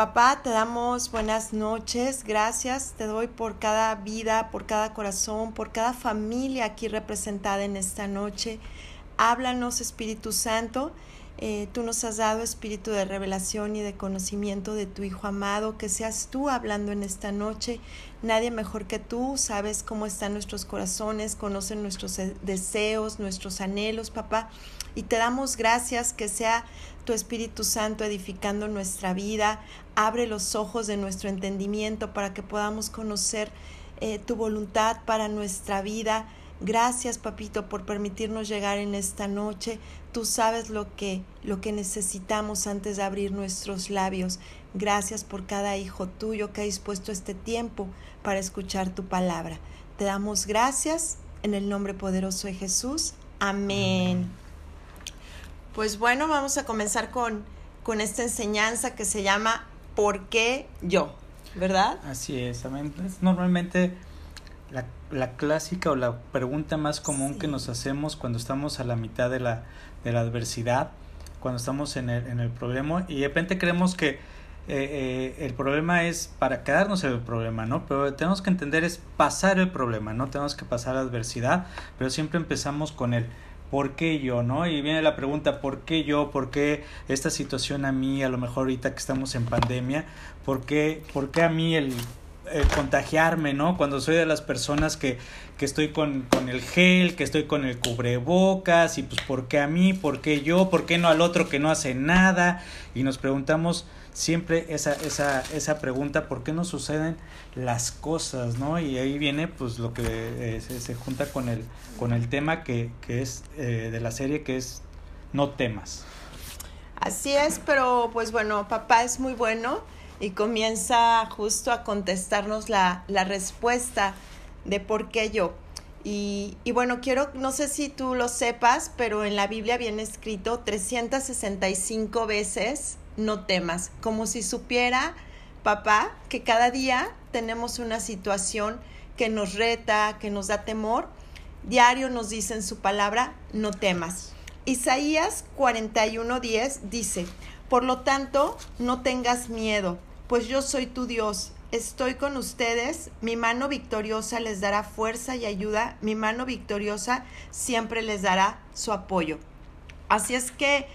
Papá, te damos buenas noches, gracias, te doy por cada vida, por cada corazón, por cada familia aquí representada en esta noche. Háblanos, Espíritu Santo. Eh, tú nos has dado espíritu de revelación y de conocimiento de tu Hijo amado, que seas tú hablando en esta noche. Nadie mejor que tú, sabes cómo están nuestros corazones, conocen nuestros deseos, nuestros anhelos, papá. Y te damos gracias que sea tu Espíritu Santo edificando nuestra vida. Abre los ojos de nuestro entendimiento para que podamos conocer eh, tu voluntad para nuestra vida. Gracias, papito, por permitirnos llegar en esta noche. Tú sabes lo que lo que necesitamos antes de abrir nuestros labios. Gracias por cada hijo tuyo que ha dispuesto este tiempo para escuchar tu palabra. Te damos gracias en el nombre poderoso de Jesús. Amén. Pues bueno, vamos a comenzar con, con esta enseñanza que se llama ¿Por qué yo? ¿Verdad? Así es, es normalmente la, la, clásica o la pregunta más común que nos hacemos cuando estamos a la mitad de la, de la adversidad, cuando estamos en el, en el problema y de repente creemos que eh, eh, el problema es para quedarnos en el problema, ¿no? Pero tenemos que entender es pasar el problema, ¿no? Tenemos que pasar la adversidad, pero siempre empezamos con el ¿por qué yo? ¿No? Y viene la pregunta, ¿por qué yo? ¿Por qué esta situación a mí, a lo mejor ahorita que estamos en pandemia? ¿Por qué, por qué a mí el, contagiarme, ¿no? Cuando soy de las personas que, que estoy con, con, el gel, que estoy con el cubrebocas, y pues ¿por qué a mí? ¿Por qué yo? ¿Por qué no al otro que no hace nada? Y nos preguntamos siempre esa, esa, esa pregunta, ¿por qué no suceden las cosas? ¿no? Y ahí viene pues lo que eh, se, junta con el, con el tema que, que es eh, de la serie, que es No temas. Así es, pero pues bueno, papá es muy bueno y comienza justo a contestarnos la, la respuesta de por qué yo. Y, y, bueno, quiero, no sé si tú lo sepas, pero en la Biblia viene escrito 365 veces no temas, como si supiera papá que cada día tenemos una situación que nos reta, que nos da temor. Diario nos dice en su palabra, no temas. Isaías 41:10 dice, por lo tanto, no tengas miedo, pues yo soy tu Dios, estoy con ustedes, mi mano victoriosa les dará fuerza y ayuda, mi mano victoriosa siempre les dará su apoyo. Así es que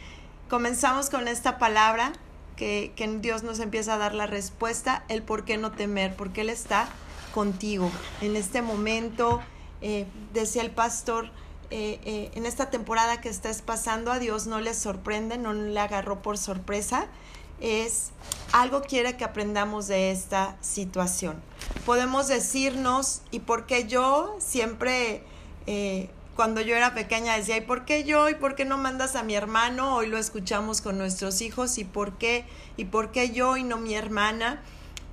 comenzamos con esta palabra que, que, Dios nos empieza a dar la respuesta, el por qué no temer, porque Él está contigo. En este momento, eh, decía el pastor, eh, eh, en esta temporada que estás pasando, a Dios no le sorprende, no le agarró por sorpresa. Es algo quiere que aprendamos de esta situación. Podemos decirnos, ¿y por qué yo siempre cuando yo era pequeña decía, ¿y por qué yo? ¿Y por qué no mandas a mi hermano? Hoy lo escuchamos con nuestros hijos, ¿y por qué? ¿Y por qué yo y no mi hermana?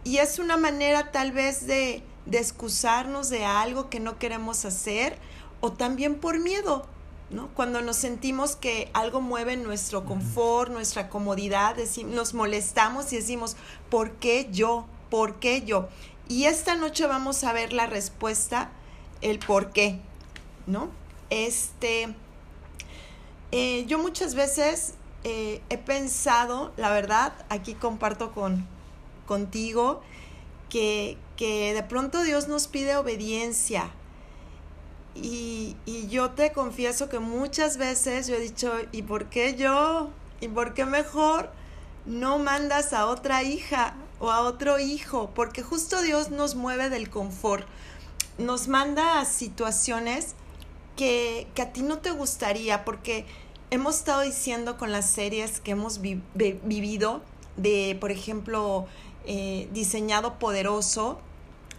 Y es una manera tal vez de, de excusarnos de algo que no queremos hacer o también por miedo, ¿no? Cuando nos sentimos que algo mueve nuestro confort, nuestra comodidad, nos molestamos y decimos, ¿por qué yo? ¿Por qué yo? Y esta noche vamos a ver la respuesta, el por qué, ¿no? Este, eh, yo muchas veces eh, he pensado, la verdad, aquí comparto con, contigo, que, que de pronto Dios nos pide obediencia. Y, y, yo te confieso que muchas veces yo he dicho, ¿y por qué yo? ¿Y por qué mejor no mandas a otra hija o a otro hijo? Porque justo Dios nos mueve del confort, nos manda a situaciones que, a ti no te gustaría, porque hemos estado diciendo con las series que hemos vivido, de, por ejemplo, eh, diseñado poderoso,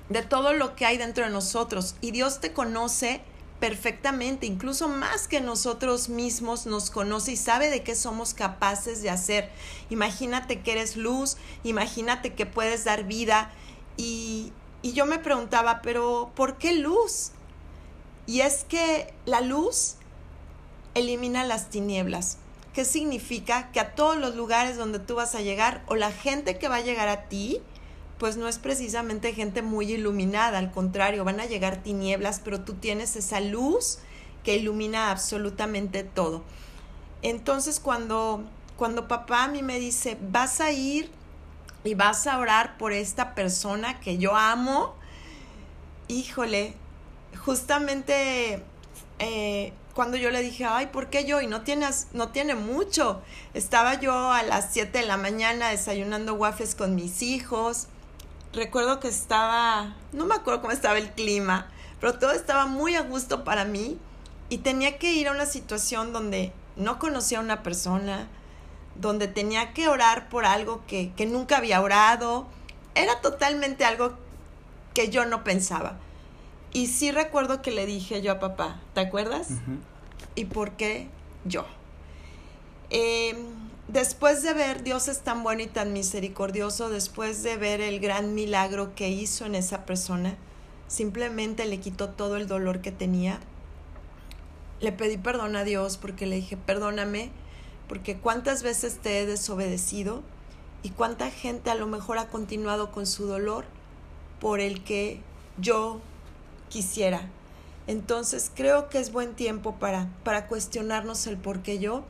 de todo lo que hay dentro de nosotros. Y Dios te conoce perfectamente, incluso más que nosotros mismos nos conoce y sabe de qué somos capaces de hacer. Imagínate que eres luz, imagínate que puedes dar vida. Y, y yo me preguntaba, pero ¿por qué luz? Y es que la luz elimina las tinieblas. ¿Qué significa? Que a todos los lugares donde tú vas a llegar o la gente que va a llegar a ti, pues no es precisamente gente muy iluminada, al contrario, van a llegar tinieblas, pero tú tienes esa luz que ilumina absolutamente todo. Entonces cuando, cuando papá a mí me dice, vas a ir y vas a orar por esta persona que yo amo. Híjole, justamente eh, cuando yo le dije, ay, ¿por qué yo? Y no, tienes, no tiene mucho. Estaba yo a las 7 de la mañana desayunando waffles con mis hijos. Recuerdo que estaba, no me acuerdo cómo estaba el clima, pero todo estaba muy a gusto para mí y tenía que ir a una situación donde no conocía a una persona, donde tenía que orar por algo que, nunca había orado. Era totalmente algo que yo no pensaba. Y sí recuerdo que le dije yo a papá, ¿te acuerdas? ¿Y por qué yo? Em, después de ver Dios es tan bueno y tan misericordioso, después de ver el gran milagro que hizo en esa persona, simplemente le quitó todo el dolor que tenía. Le pedí perdón a Dios porque le dije, perdóname porque cuántas veces te he desobedecido y cuánta gente a lo mejor ha continuado con su dolor por el que yo quisiera. Entonces creo que es buen tiempo para, para cuestionarnos el por qué yo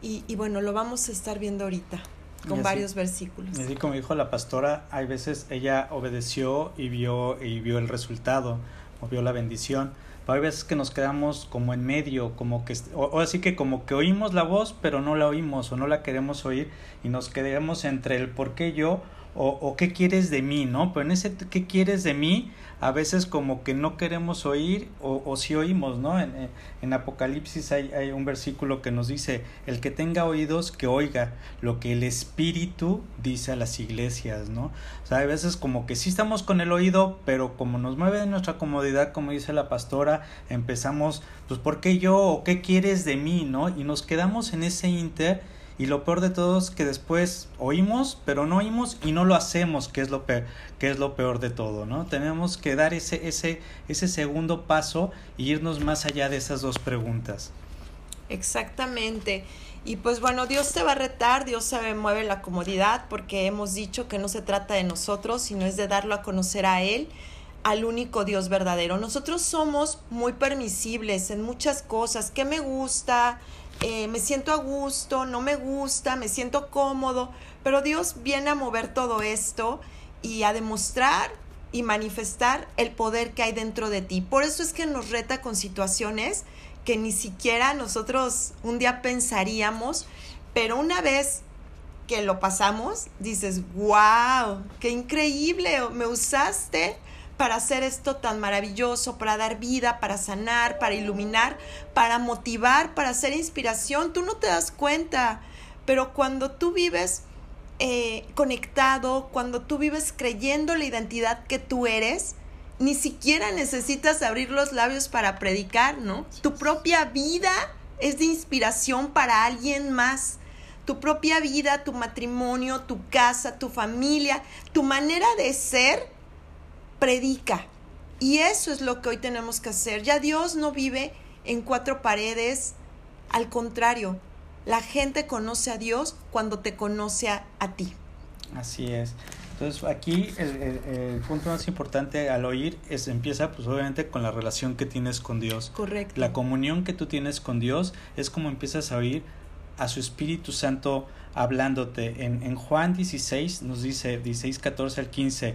y, y bueno, lo vamos a estar viendo ahorita con varios versículos. Y así como dijo la pastora, hay veces ella obedeció y vio, y vio el resultado, o vio la bendición hay veces que nos quedamos como en medio, como que, o, así que como que oímos la voz, pero no la oímos o no la queremos oír y nos quedamos entre el por qué yo o, o qué quieres de mí, ¿no? Pero en ese qué quieres de mí, a veces como que no queremos oír o, o si oímos, ¿no? En, en Apocalipsis hay, hay, un versículo que nos dice, el que tenga oídos, que oiga lo que el Espíritu dice a las iglesias, ¿no? O sea, hay veces como que sí estamos con el oído, pero como nos mueve de nuestra comodidad, como dice la pastora, empezamos, pues, ¿por qué yo? ¿O qué quieres de mí? ¿No? Y nos quedamos en ese inter y lo peor de todo es que después oímos, pero no oímos y no lo hacemos, que es lo peor, que es lo peor de todo, ¿no? Tenemos que dar ese, ese, ese segundo paso e irnos más allá de esas dos preguntas. Exactamente. Y pues bueno, Dios te va a retar, Dios se mueve la comodidad, porque hemos dicho que no se trata de nosotros, sino es de darlo a conocer a Él, al único Dios verdadero. Nosotros somos muy permisibles en muchas cosas. ¿Qué me gusta? Eh, me siento a gusto, no me gusta, me siento cómodo, pero Dios viene a mover todo esto y a demostrar y manifestar el poder que hay dentro de ti. Por eso es que nos reta con situaciones que ni siquiera nosotros un día pensaríamos, pero una vez que lo pasamos, dices, wow, qué increíble, me usaste para hacer esto tan maravilloso, para dar vida, para sanar, para iluminar, para motivar, para hacer inspiración. Tú no te das cuenta, pero cuando tú vives eh, conectado, cuando tú vives creyendo la identidad que tú eres, ni siquiera necesitas abrir los labios para predicar, ¿no? Tu propia vida es de inspiración para alguien más. Tu propia vida, tu matrimonio, tu casa, tu familia, tu manera de ser predica. Y eso es lo que hoy tenemos que hacer. Ya Dios no vive en cuatro paredes. Al contrario, la gente conoce a Dios cuando te conoce a, ti. Así es. Entonces aquí el, punto más importante al oír es empieza pues obviamente con la relación que tienes con Dios. Correcto. La comunión que tú tienes con Dios es como empiezas a oír a su Espíritu Santo hablándote. En, en Juan 16 nos dice 16, 14 al 15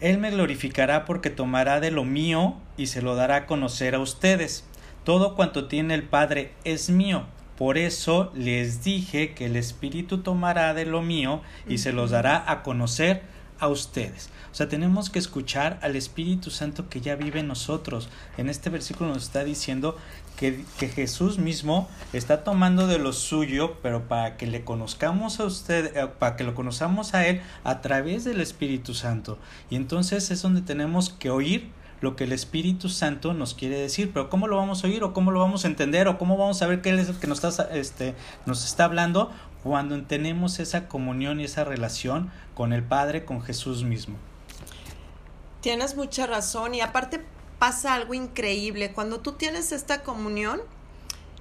él me glorificará porque tomará de lo mío y se lo dará a conocer a ustedes. Todo cuanto tiene el Padre es mío. Por eso les dije que el Espíritu tomará de lo mío y se los dará a conocer a ustedes. O sea, tenemos que escuchar al Espíritu Santo que ya vive en nosotros. En este versículo nos está diciendo que, que, Jesús mismo está tomando de lo suyo, pero para que le conozcamos a usted, eh, para que lo conozcamos a Él a través del Espíritu Santo. Y entonces es donde tenemos que oír lo que el Espíritu Santo nos quiere decir, pero ¿cómo lo vamos a oír o cómo lo vamos a entender o cómo vamos a ver qué es el que nos está, este, nos está hablando cuando tenemos esa comunión y esa relación con el Padre, con Jesús mismo? Tienes mucha razón y aparte pasa algo increíble. Cuando tú tienes esta comunión,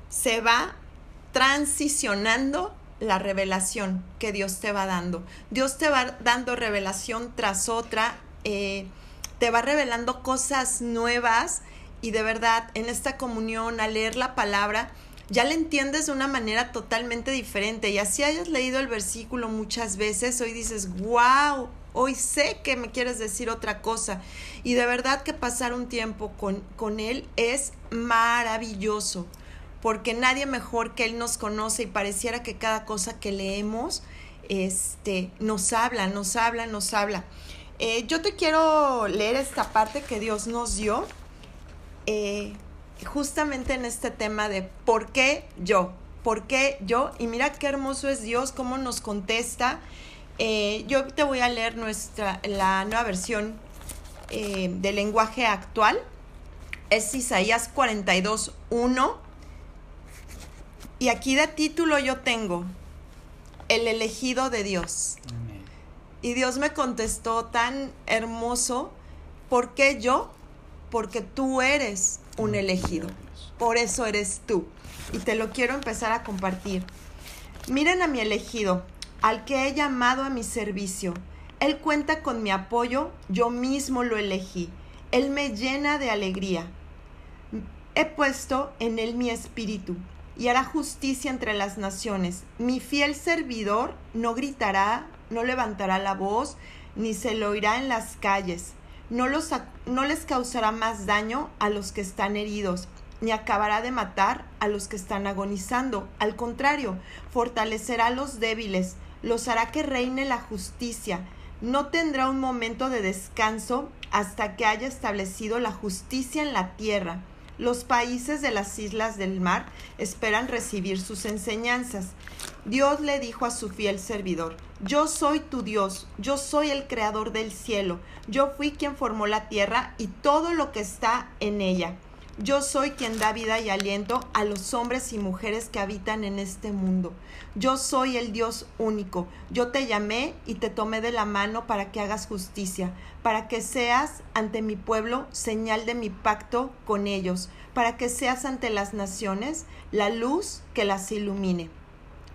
se va transicionando la revelación que Dios te va dando. Dios te va dando revelación tras otra, eh, te va revelando cosas nuevas y de verdad en esta comunión, al leer la palabra, ya le entiendes de una manera totalmente diferente. Y así hayas leído el versículo muchas veces, hoy dices, wow, hoy sé que me quieres decir otra cosa. Y de verdad que pasar un tiempo con, con Él es maravilloso, porque nadie mejor que Él nos conoce y pareciera que cada cosa que leemos este, nos habla, nos habla, nos habla. Eh, yo te quiero leer esta parte que Dios nos dio. Eh, justamente en este tema de por qué yo, por qué yo, y mira qué hermoso es Dios, cómo nos contesta. Eh, yo te voy a leer nuestra, la nueva versión eh, del lenguaje actual, es Isaías 42, 1. Y aquí de título yo tengo, el elegido de Dios. Y Dios me contestó tan hermoso, ¿por qué yo? Porque tú eres un elegido. Por eso eres tú. Y te lo quiero empezar a compartir. Miren a mi elegido, al que he llamado a mi servicio. Él cuenta con mi apoyo, yo mismo lo elegí. Él me llena de alegría. He puesto en él mi espíritu y hará justicia entre las naciones. Mi fiel servidor no gritará, no levantará la voz, ni se lo oirá en las calles no, no les causará más daño a los que están heridos, ni acabará de matar a los que están agonizando. Al contrario, fortalecerá a los débiles, los hará que reine la justicia. No tendrá un momento de descanso hasta que haya establecido la justicia en la tierra. Los países de las islas del mar esperan recibir sus enseñanzas. Dios le dijo a su fiel servidor, yo soy tu Dios, yo soy el creador del cielo, yo fui quien formó la tierra y todo lo que está en ella. Yo soy quien da vida y aliento a los hombres y mujeres que habitan en este mundo. Yo soy el Dios único. Yo te llamé y te tomé de la mano para que hagas justicia, para que seas ante mi pueblo señal de mi pacto con ellos, para que seas ante las naciones la luz que las ilumine.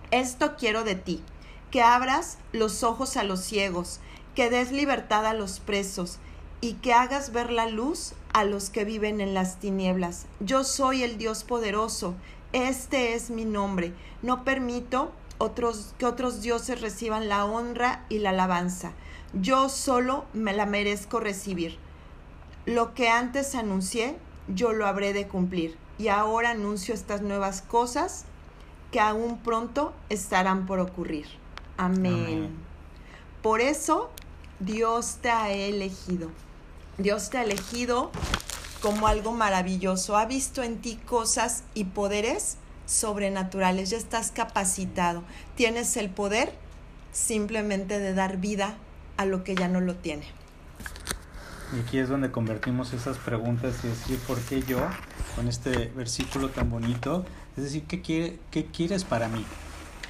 Esto quiero de ti, que abras los ojos a los ciegos, que des libertad a los presos, y que hagas ver la luz a los que viven en las tinieblas. Yo soy el Dios poderoso, este es mi nombre. No permito otros, que otros dioses reciban la honra y la alabanza. Yo solo me la merezco recibir. Lo que antes anuncié, yo lo habré de cumplir. Y ahora anuncio estas nuevas cosas que aún pronto estarán por ocurrir. Amén. Por eso Dios te ha elegido. Dios te ha elegido como algo maravilloso. Ha visto en ti cosas y poderes sobrenaturales. Ya estás capacitado. Tienes el poder simplemente de dar vida a lo que ya no lo tiene. Y aquí es donde convertimos esas preguntas y decir, ¿por qué yo? Con este versículo tan bonito. Es decir, ¿qué, quiere, qué quieres para mí?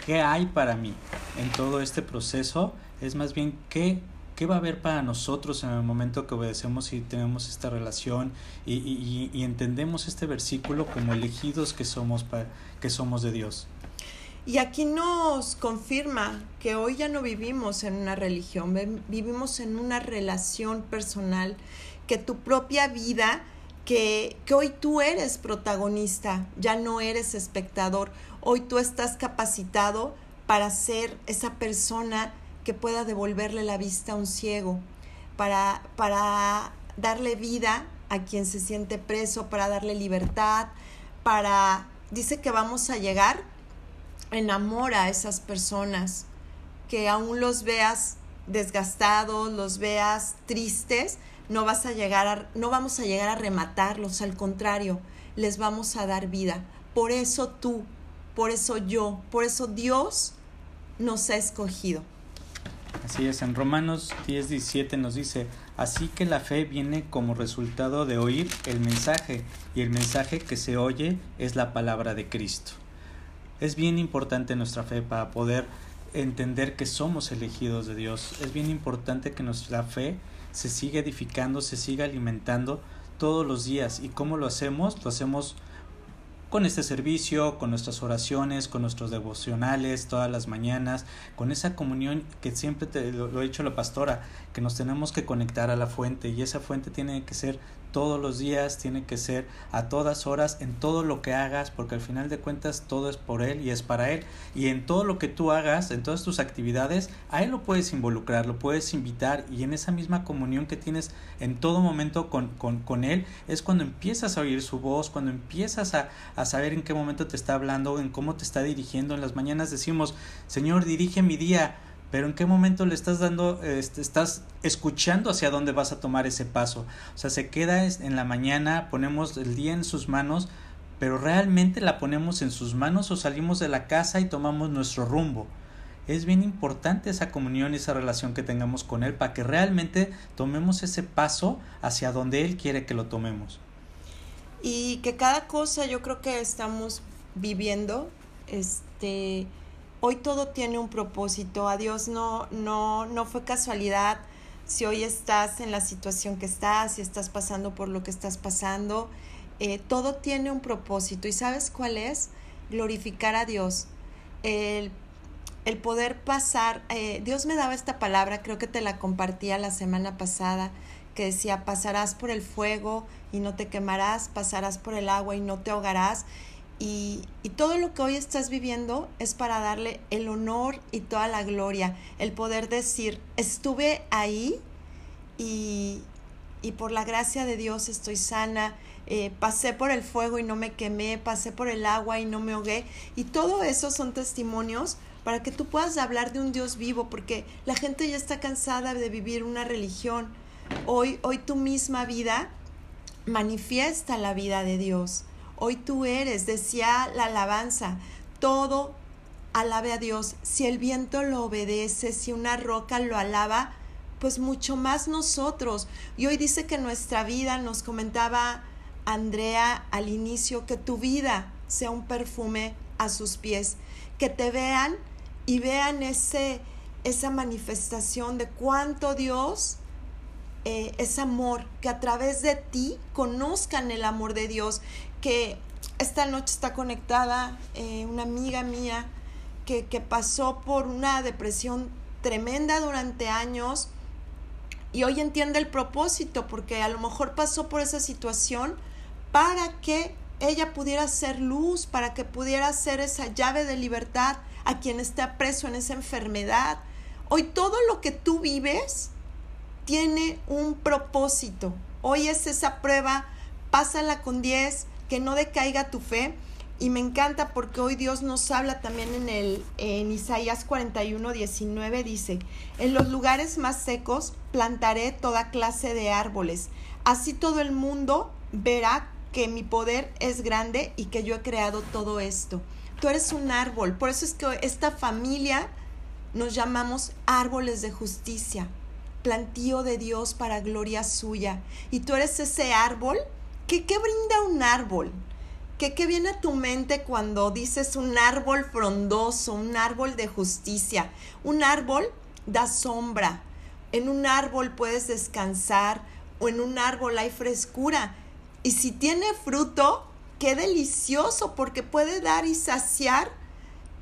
¿Qué hay para mí en todo este proceso? Es más bien, ¿qué ¿Qué va a haber para nosotros en el momento que obedecemos y tenemos esta relación y, entendemos este versículo como elegidos que somos, para, que somos de Dios? Y aquí nos confirma que hoy ya no vivimos en una religión, vivimos en una relación personal, que tu propia vida, que, que hoy tú eres protagonista, ya no eres espectador, hoy tú estás capacitado para ser esa persona que pueda devolverle la vista a un ciego, para, para darle vida a quien se siente preso, para darle libertad, para... Dice que vamos a llegar, enamora a esas personas, que aún los veas desgastados, los veas tristes, no vas a llegar no vamos a llegar a rematarlos, al contrario, les vamos a dar vida. Por eso tú, por eso yo, por eso Dios nos ha escogido. Así es, en Romanos 10, 17 nos dice, así que la fe viene como resultado de oír el mensaje, y el mensaje que se oye es la palabra de Cristo. Es bien importante nuestra fe para poder entender que somos elegidos de Dios. Es bien importante que nuestra fe se siga edificando, se siga alimentando todos los días. ¿Y cómo lo hacemos? Lo hacemos con este servicio, con nuestras oraciones, con nuestros devocionales todas las mañanas, con esa comunión que siempre te lo, ha dicho la pastora, que nos tenemos que conectar a la fuente y esa fuente tiene que ser todos los días, tiene que ser a todas horas, en todo lo que hagas, porque al final de cuentas todo es por Él y es para Él. Y en todo lo que tú hagas, en todas tus actividades, a Él lo puedes involucrar, lo puedes invitar y en esa misma comunión que tienes en todo momento con, con, con Él, es cuando empiezas a oír su voz, cuando empiezas a, a saber en qué momento te está hablando, en cómo te está dirigiendo. En las mañanas decimos, Señor, dirige mi día pero en qué momento le estás dando, este, estás escuchando hacia dónde vas a tomar ese paso. O sea, se queda en la mañana, ponemos el día en sus manos, pero realmente la ponemos en sus manos o salimos de la casa y tomamos nuestro rumbo. Es bien importante esa comunión y esa relación que tengamos con Él para que realmente tomemos ese paso hacia donde Él quiere que lo tomemos. Y que cada cosa yo creo que estamos viviendo, este, hoy todo tiene un propósito. A Dios no, no, no fue casualidad si hoy estás en la situación que estás, si estás pasando por lo que estás pasando. Eh, todo tiene un propósito. ¿Y sabes cuál es? Glorificar a Dios. El, el poder pasar. Eh, Dios me daba esta palabra, creo que te la compartía la semana pasada, que decía, pasarás por el fuego y no te quemarás, pasarás por el agua y no te ahogarás. Y, todo lo que hoy estás viviendo es para darle el honor y toda la gloria, el poder decir, estuve ahí y, por la gracia de Dios estoy sana, eh, pasé por el fuego y no me quemé, pasé por el agua y no me ahogué. Y todo eso son testimonios para que tú puedas hablar de un Dios vivo, porque la gente ya está cansada de vivir una religión. Hoy, hoy tu misma vida manifiesta la vida de Dios. Hoy tú eres, decía la alabanza, todo alabe a Dios. Si el viento lo obedece, si una roca lo alaba, pues mucho más nosotros. Y hoy dice que nuestra vida, nos comentaba Andrea al inicio, que tu vida sea un perfume a sus pies, que te vean y vean ese, esa manifestación de cuánto Dios eh, es amor, que a través de ti conozcan el amor de Dios, que esta noche está conectada eh, una amiga mía que, que pasó por una depresión tremenda durante años y hoy entiende el propósito porque a lo mejor pasó por esa situación para que ella pudiera ser luz, para que pudiera ser esa llave de libertad a quien está preso en esa enfermedad. Hoy todo lo que tú vives tiene un propósito. Hoy es esa prueba, pásala con 10, que no decaiga tu fe. Y me encanta porque hoy Dios nos habla también en, el, en Isaías 41, 19, dice, en los lugares más secos plantaré toda clase de árboles. Así todo el mundo verá que mi poder es grande y que yo he creado todo esto. Tú eres un árbol. Por eso es que esta familia nos llamamos árboles de justicia, plantío de Dios para gloria suya. Y tú eres ese árbol ¿Qué, brinda un árbol? ¿Qué, ¿Qué viene a tu mente cuando dices un árbol frondoso, un árbol de justicia? Un árbol da sombra. En un árbol puedes descansar o en un árbol hay frescura. Y si tiene fruto, qué delicioso porque puede dar y saciar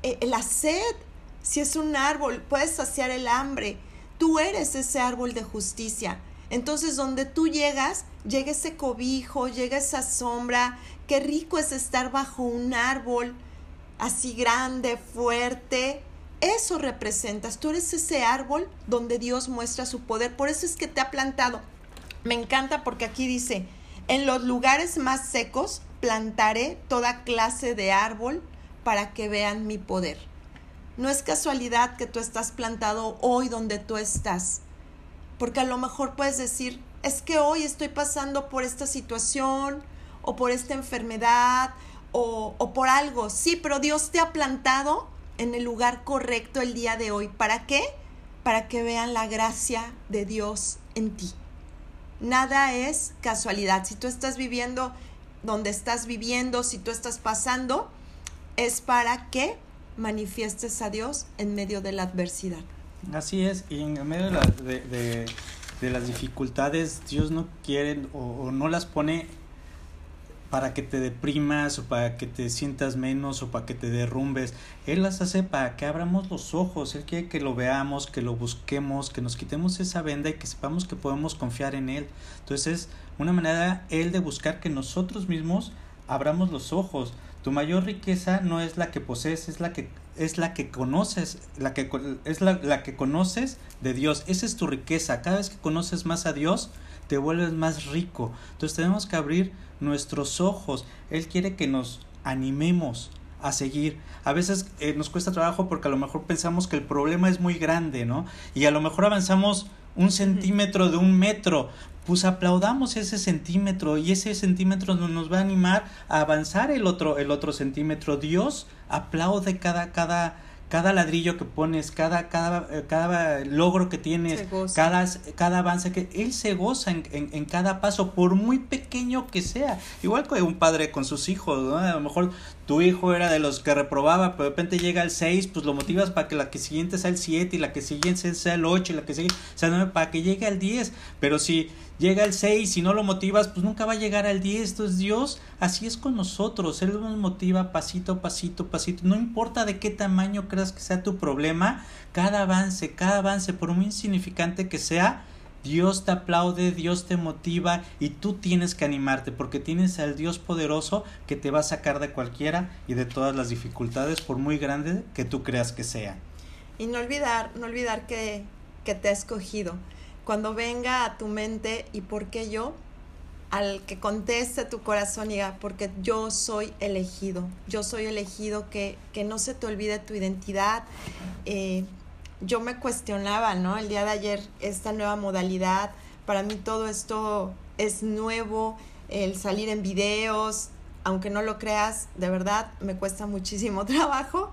eh, la sed. Si es un árbol, puedes saciar el hambre. Tú eres ese árbol de justicia. Entonces, donde tú llegas, llega ese cobijo, llega esa sombra. Qué rico es estar bajo un árbol así grande, fuerte. Eso representas. Tú eres ese árbol donde Dios muestra su poder. Por eso es que te ha plantado. Me encanta porque aquí dice, en los lugares más secos plantaré toda clase de árbol para que vean mi poder. No es casualidad que tú estás plantado hoy donde tú estás porque a lo mejor puedes decir, es que hoy estoy pasando por esta situación o por esta enfermedad o, o por algo. Sí, pero Dios te ha plantado en el lugar correcto el día de hoy. ¿Para qué? Para que vean la gracia de Dios en ti. Nada es casualidad. Si tú estás viviendo donde estás viviendo, si tú estás pasando, es para que manifiestes a Dios en medio de la adversidad. Así es, y en medio de, de, las dificultades, Dios no quiere o, no las pone para que te deprimas o para que te sientas menos o para que te derrumbes. Él las hace para que abramos los ojos. Él quiere que lo veamos, que lo busquemos, que nos quitemos esa venda y que sepamos que podemos confiar en Él. Entonces es una manera Él de buscar que nosotros mismos abramos los ojos. Tu mayor riqueza no es la que posees, es la que es la que conoces, la que es la, la que conoces de Dios. Esa es tu riqueza. Cada vez que conoces más a Dios, te vuelves más rico. Entonces tenemos que abrir nuestros ojos. Él quiere que nos animemos a seguir. A veces eh, nos cuesta trabajo porque a lo mejor pensamos que el problema es muy grande, ¿no? Y a lo mejor avanzamos un centímetro de un metro. Pues aplaudamos ese centímetro y ese centímetro nos va a animar a avanzar el otro, el otro centímetro. Dios aplaude cada, cada, cada ladrillo que pones, cada, cada, eh, cada logro que tienes, cada, cada avance que él se goza en, en, cada paso, por muy pequeño que sea. Igual que un padre con sus hijos, a lo mejor tu hijo era de los que reprobaba, pero de repente llega al 6, pues lo motivas para que la que siguiente sea el 7 y la que siguiente sea el 8 y la que sigue sea 9 para que llegue al 10. Pero si llega al 6 y no lo motivas, pues nunca va a llegar al 10. Entonces Dios así es con nosotros. Él nos motiva pasito, pasito, pasito. No importa de qué tamaño creas que sea tu problema, cada avance, cada avance, por muy insignificante que sea, Dios te aplaude, Dios te motiva y tú tienes que animarte porque tienes al Dios poderoso que te va a sacar de cualquiera y de todas las dificultades por muy grande que tú creas que sea. Y no olvidar, no olvidar que, que te ha escogido. Cuando venga a tu mente y por qué yo, al que conteste tu corazón diga, porque yo soy elegido, yo soy elegido, que, que no se te olvide tu identidad. Eh, yo me cuestionaba, ¿no? El día de ayer, esta nueva modalidad, para mí todo esto es nuevo, el salir en videos, aunque no lo creas, de verdad me cuesta muchísimo trabajo,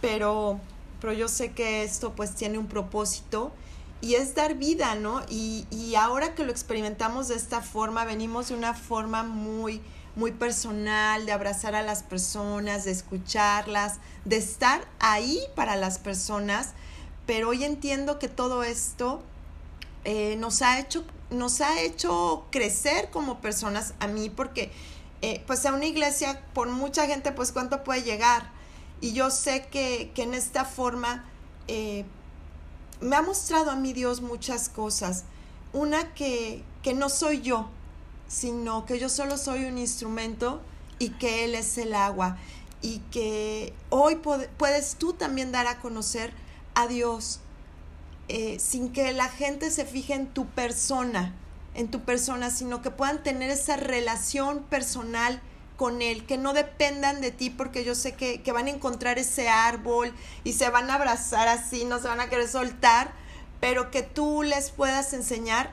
pero, pero yo sé que esto pues tiene un propósito y es dar vida, ¿no? Y, y ahora que lo experimentamos de esta forma, venimos de una forma muy, muy personal, de abrazar a las personas, de escucharlas, de estar ahí para las personas pero hoy entiendo que todo esto eh, nos, ha hecho, nos ha hecho crecer como personas, a mí, porque eh, pues a una iglesia, por mucha gente, pues cuánto puede llegar. Y yo sé que, que en esta forma eh, me ha mostrado a mi Dios muchas cosas. Una que, que no soy yo, sino que yo solo soy un instrumento y que Él es el agua. Y que hoy puedes tú también dar a conocer a Dios eh, sin que la gente se fije en tu persona, en tu persona, sino que puedan tener esa relación personal con Él, que no dependan de ti, porque yo sé que, que van a encontrar ese árbol y se van a abrazar así, no se van a querer soltar, pero que tú les puedas enseñar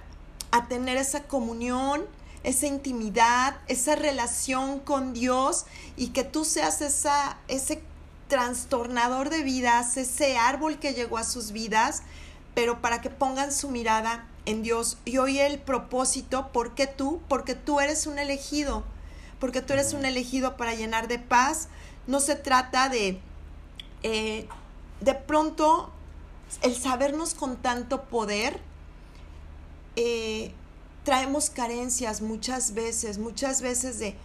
a tener esa comunión, esa intimidad, esa relación con Dios y que tú seas esa, ese trastornador de vidas, ese árbol que llegó a sus vidas, pero para que pongan su mirada en Dios. Y hoy el propósito, ¿por qué tú? Porque tú eres un elegido, porque tú eres un elegido para llenar de paz. No se trata de, eh, de pronto, el sabernos con tanto poder, eh, traemos carencias muchas veces, muchas veces de,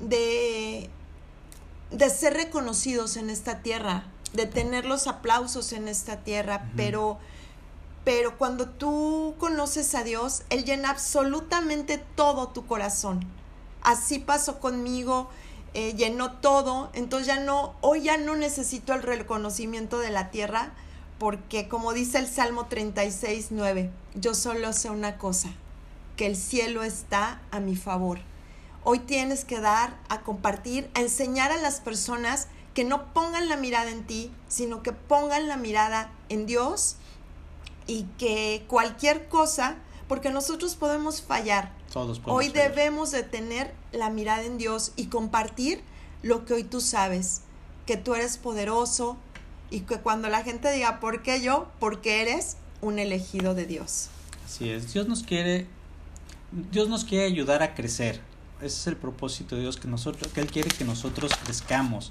de de ser reconocidos en esta tierra, de tener los aplausos en esta tierra, pero, pero cuando tú conoces a Dios, Él llena absolutamente todo tu corazón. Así pasó conmigo, eh, llenó todo, entonces ya no, hoy ya no necesito el reconocimiento de la tierra, porque como dice el Salmo 36, 9, yo solo sé una cosa, que el cielo está a mi favor Hoy tienes que dar, a compartir, a enseñar a las personas que no pongan la mirada en ti, sino que pongan la mirada en Dios y que cualquier cosa, porque nosotros podemos fallar. Todos hoy debemos de tener la mirada en Dios y compartir lo que hoy tú sabes, que tú eres poderoso y que cuando la gente diga, ¿por qué yo? Porque eres un elegido de Dios. Así es, Dios nos quiere, Dios nos quiere ayudar a crecer, ese es el propósito de Dios, que nosotros, que Él quiere que nosotros crezcamos.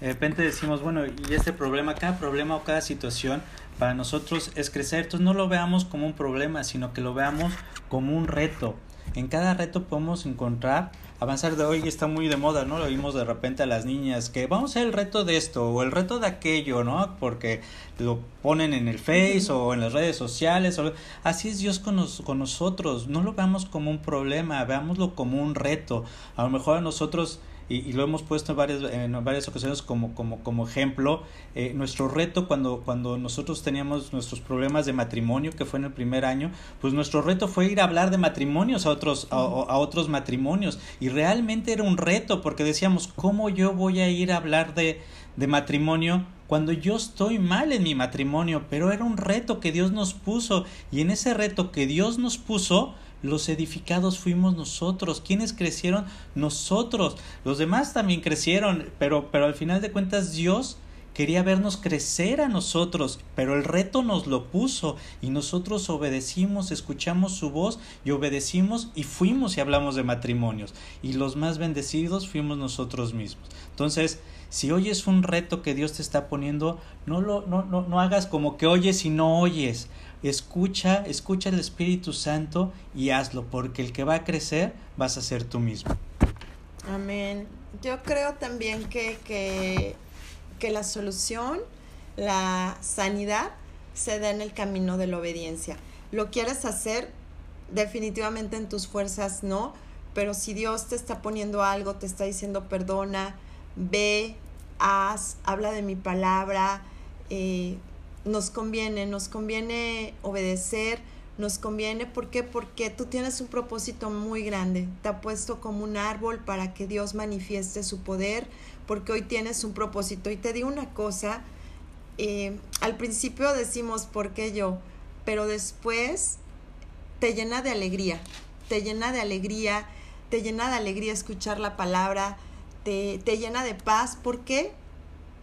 De repente decimos, bueno, y este problema, cada problema o cada situación para nosotros es crecer. Entonces no lo veamos como un problema, sino que lo veamos como un reto. En cada reto podemos encontrar avanzar de hoy está muy de moda, ¿no? Lo vimos de repente a las niñas que vamos a hacer el reto de esto o el reto de aquello, ¿no? Porque lo ponen en el Face o en las redes sociales. O... Así es Dios con, con nosotros. No lo veamos como un problema, veámoslo como un reto. A lo mejor a nosotros y, lo hemos puesto en varias, en varias ocasiones como, como, como ejemplo. Eh, nuestro reto cuando, cuando nosotros teníamos nuestros problemas de matrimonio, que fue en el primer año, pues nuestro reto fue ir a hablar de matrimonios a otros, a, a otros matrimonios. Y realmente era un reto porque decíamos, ¿cómo yo voy a ir a hablar de, de matrimonio cuando yo estoy mal en mi matrimonio? Pero era un reto que Dios nos puso y en ese reto que Dios nos puso, los edificados fuimos nosotros. ¿Quiénes crecieron? Nosotros. Los demás también crecieron, pero, pero al final de cuentas Dios quería vernos crecer a nosotros, pero el reto nos lo puso y nosotros obedecimos, escuchamos su voz y obedecimos y fuimos y hablamos de matrimonios. Y los más bendecidos fuimos nosotros mismos. Entonces, si oyes un reto que Dios te está poniendo, no lo no, no, no hagas como que oyes y no oyes escucha, escucha el Espíritu Santo y hazlo, porque el que va a crecer vas a ser tú mismo. Amén. Yo creo también que, que, que la solución, la sanidad, se da en el camino de la obediencia. Lo quieres hacer, definitivamente en tus fuerzas no, pero si Dios te está poniendo algo, te está diciendo perdona, ve, haz, habla de mi palabra, eh, nos conviene, nos conviene obedecer, nos conviene, ¿por qué? Porque tú tienes un propósito muy grande, te ha puesto como un árbol para que Dios manifieste su poder, porque hoy tienes un propósito. Y te digo una cosa, eh, al principio decimos, ¿por qué yo? Pero después te llena de alegría, te llena de alegría, te llena de alegría escuchar la palabra, te, te llena de paz, ¿por qué?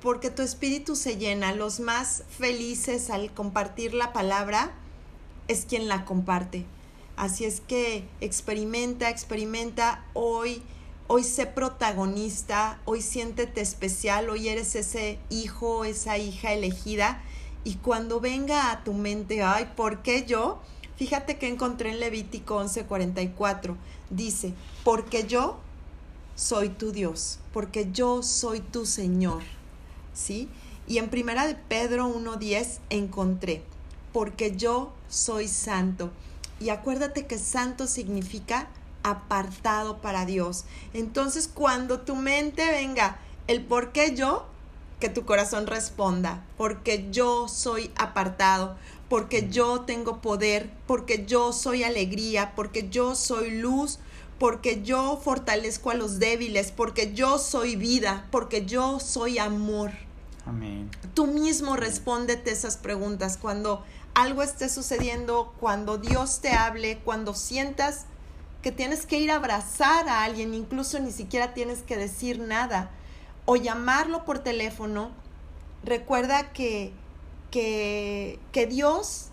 Porque tu espíritu se llena. Los más felices al compartir la palabra es quien la comparte. Así es que experimenta, experimenta hoy. Hoy sé protagonista, hoy siéntete especial, hoy eres ese hijo, esa hija elegida. Y cuando venga a tu mente, ay, ¿por qué yo? Fíjate que encontré en Levítico 11:44. Dice, porque yo soy tu Dios, porque yo soy tu Señor. ¿Sí? Y en primera de Pedro 1.10 encontré, porque yo soy santo. Y acuérdate que santo significa apartado para Dios. Entonces, cuando tu mente venga el por qué yo, que tu corazón responda, porque yo soy apartado, porque yo tengo poder, porque yo soy alegría, porque yo soy luz, porque yo fortalezco a los débiles, porque yo soy vida, porque yo soy amor. Tú mismo respóndete esas preguntas cuando algo esté sucediendo, cuando Dios te hable, cuando sientas que tienes que ir a abrazar a alguien, incluso ni siquiera tienes que decir nada, o llamarlo por teléfono, recuerda que, que, que Dios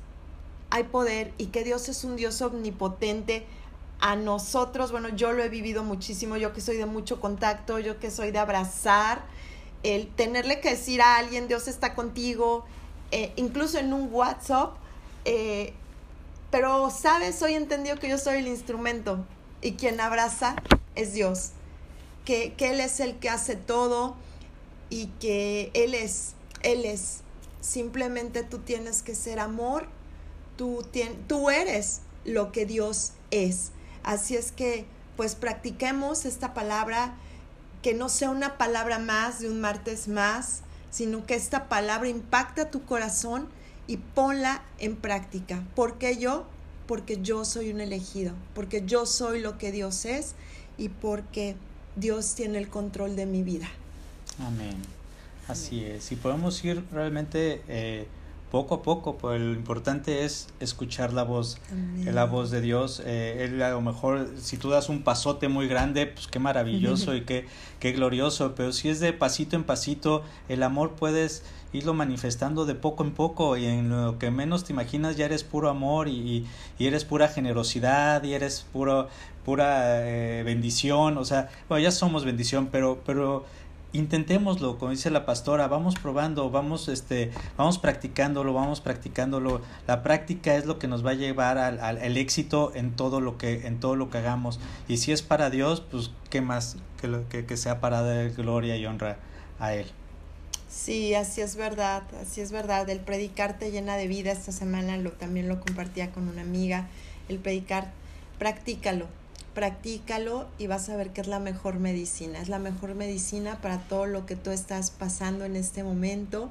hay poder y que Dios es un Dios omnipotente. A nosotros, bueno, yo lo he vivido muchísimo, yo que soy de mucho contacto, yo que soy de abrazar, el tenerle que decir a alguien, Dios está contigo, eh, incluso en un WhatsApp, eh, pero sabes, hoy entendido que yo soy el instrumento y quien abraza es Dios, que, que Él es el que hace todo y que Él es, Él es. Simplemente tú tienes que ser amor, tú, tú eres lo que Dios es. Así es que pues practiquemos esta palabra que no sea una palabra más de un martes más, sino que esta palabra impacta tu corazón y ponla en práctica. ¿Por qué yo? Porque yo soy un elegido, porque yo soy lo que Dios es y porque Dios tiene el control de mi vida. Amén. Así es. Y podemos ir realmente eh, poco a poco, pues lo importante es escuchar la voz, la voz de Dios. Eh, él a lo mejor, si tú das un pasote muy grande, pues qué maravilloso y qué, qué glorioso, pero si es de pasito en pasito, el amor puedes irlo manifestando de poco en poco y en lo que menos te imaginas ya eres puro amor y, y eres pura generosidad y eres puro, pura eh, bendición, o sea, bueno, ya somos bendición, pero, pero intentémoslo, como dice la pastora, vamos probando, vamos, este, vamos practicándolo, vamos practicándolo. La práctica es lo que nos va a llevar al, al, éxito en todo lo que, en todo lo que hagamos. Y si es para Dios, pues qué más que, lo, que, que sea para dar gloria y honra a Él. Sí, así es verdad, así es verdad. El predicar te llena de vida. Esta semana lo, también lo compartía con una amiga. El predicar, practícalo, practícalo y vas a ver que es la mejor medicina. Es la mejor medicina para todo lo que tú estás pasando en este momento.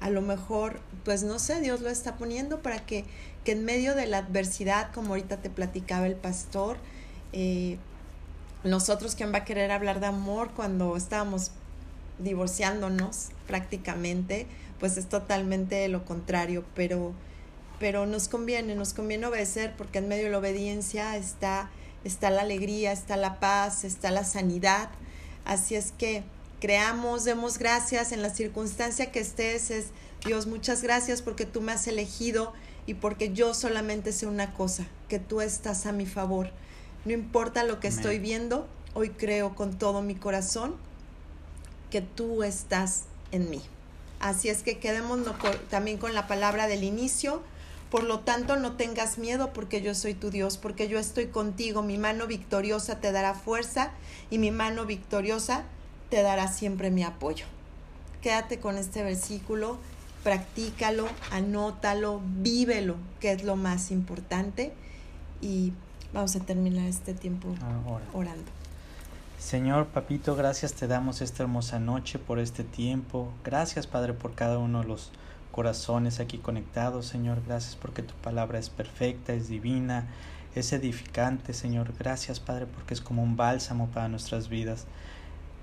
A lo mejor, pues no sé, Dios lo está poniendo para que, que en medio de la adversidad, como ahorita te platicaba el pastor, eh, nosotros, ¿quién va a querer hablar de amor cuando estábamos divorciándonos prácticamente? Pues es totalmente lo contrario, pero, pero nos conviene, nos conviene obedecer porque en medio de la obediencia está está la alegría, está la paz, está la sanidad. Así es que creamos, demos gracias en la circunstancia que estés. Es, Dios, muchas gracias porque tú me has elegido y porque yo solamente sé una cosa, que tú estás a mi favor. No importa lo que estoy viendo, hoy creo con todo mi corazón que tú estás en mí. Así es que quedémonos también con la palabra del inicio por lo tanto, no tengas miedo porque yo soy tu Dios, porque yo estoy contigo. Mi mano victoriosa te dará fuerza y mi mano victoriosa te dará siempre mi apoyo. Quédate con este versículo, practícalo, anótalo, vívelo, que es lo más importante. Y vamos a terminar este tiempo orando. Señor, papito, gracias te damos esta hermosa noche por este tiempo. Gracias, Padre, por cada uno de los corazones aquí conectados, Señor. Gracias porque tu palabra es perfecta, es divina, es edificante, Señor. Gracias, Padre, porque es como un bálsamo para nuestras vidas.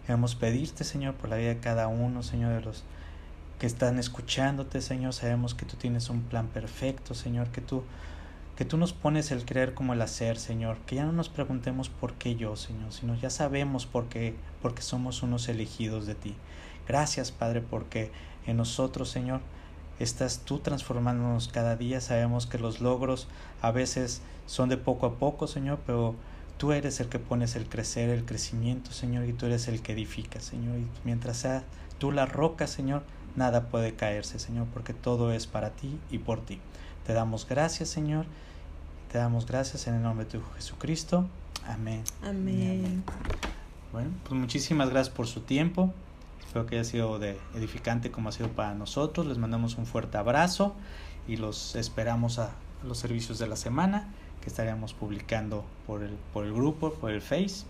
Queremos pedirte, Señor, por la vida de cada uno, Señor, de los que están escuchándote, Señor. Sabemos que tú tienes un plan perfecto, Señor, que tú que tú nos pones el creer como el hacer, Señor, que ya no nos preguntemos por qué yo, Señor, sino ya sabemos por qué, porque somos unos elegidos de ti. Gracias, Padre, porque en nosotros, Señor, estás tú transformándonos cada día. Sabemos que los logros a veces son de poco a poco, Señor, pero tú eres el que pones el crecer, el crecimiento, Señor, y tú eres el que edifica, Señor. Y mientras sea tú la roca, Señor, nada puede caerse, Señor, porque todo es para ti y por ti. Te damos gracias, Señor. Te damos gracias en el nombre de tu Jesucristo. Amén. Amén. Bueno, pues muchísimas gracias por su tiempo. Espero que haya sido de edificante como ha sido para nosotros. Les mandamos un fuerte abrazo y los esperamos a los servicios de la semana que estaríamos publicando por el, por el grupo, por el Face.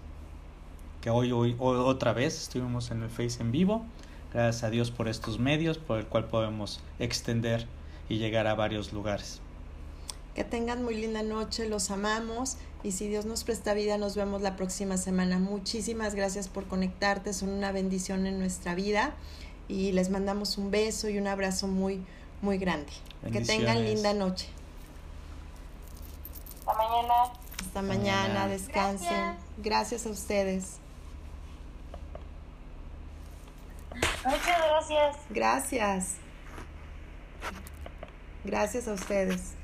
Que hoy, hoy, otra vez estuvimos en el Face en vivo. Gracias a Dios por estos medios por el cual podemos extender y llegar a varios lugares. Que tengan muy linda noche, los amamos y si Dios nos presta vida nos vemos la próxima semana. Muchísimas gracias por conectarte, son una bendición en nuestra vida y les mandamos un beso y un abrazo muy, muy grande. Que tengan linda noche. Hasta mañana. Hasta mañana, descansen. Gracias. gracias a ustedes. Muchas gracias. Gracias. Gracias a ustedes.